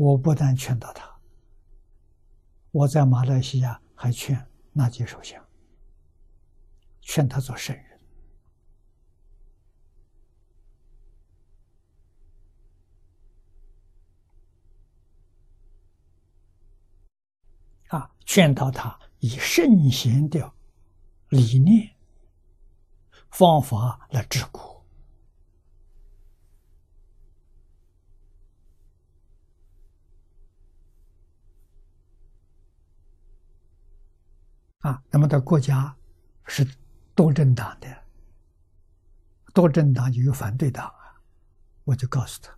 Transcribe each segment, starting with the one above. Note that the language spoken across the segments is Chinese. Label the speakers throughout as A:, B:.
A: 我不但劝导他，我在马来西亚还劝纳吉首相，劝他做圣人。啊，劝导他以圣贤的理念、方法来治国。那么的国家是多政党的，多政党就有反对党啊，我就告诉他，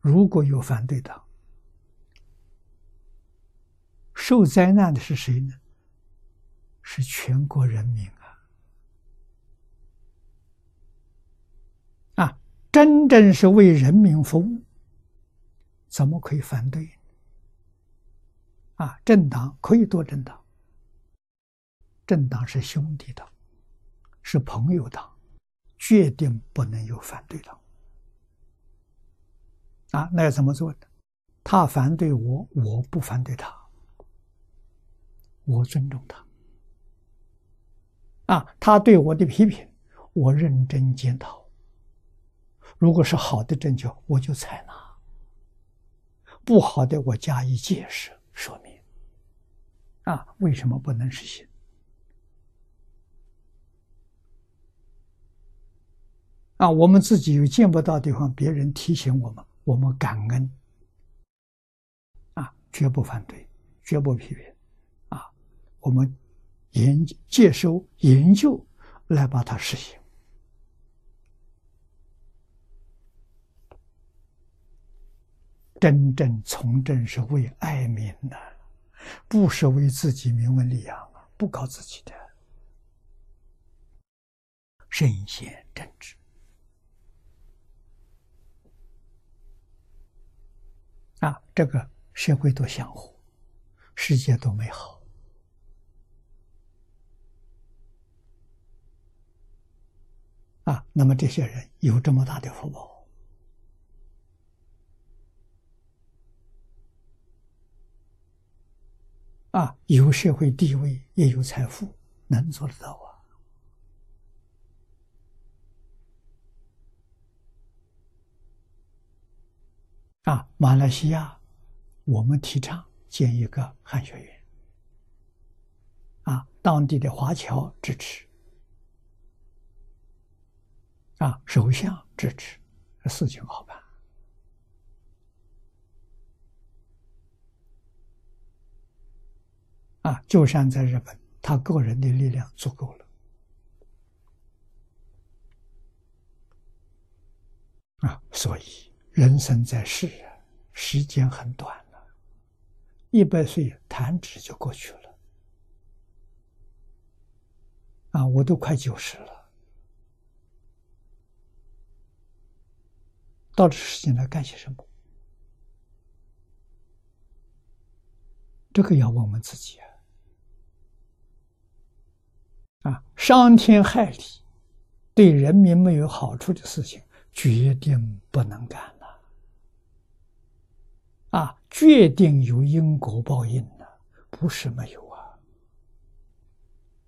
A: 如果有反对党，受灾难的是谁呢？是全国人民啊！啊，真正是为人民服务，怎么可以反对？啊，政党可以多政党。政党是兄弟党，是朋友党，决定不能有反对党。啊，那要怎么做呢？他反对我，我不反对他，我尊重他。啊，他对我的批评，我认真检讨。如果是好的政策，我就采纳；不好的，我加以解释说明。啊，为什么不能实行？啊，我们自己有见不到地方，别人提醒我们，我们感恩。啊，绝不反对，绝不批评，啊，我们研接收研究来把它实行。真正从政是为爱民的，不是为自己名闻利养啊，不搞自己的，圣贤政治。啊，这个社会多相互，世界多美好啊！那么这些人有这么大的福报啊，有社会地位，也有财富，能做得到啊？啊，马来西亚，我们提倡建一个汉学院。啊，当地的华侨支持，啊，首相支持，事情好办。啊，就像在日本，他个人的力量足够了。啊，所以。人生在世啊，时间很短了，一百岁弹指就过去了。啊，我都快九十了，到这时间来干些什么？这个要问问自己啊！啊，伤天害理，对人民没有好处的事情，决定不能干。啊，决定有因果报应的，不是没有。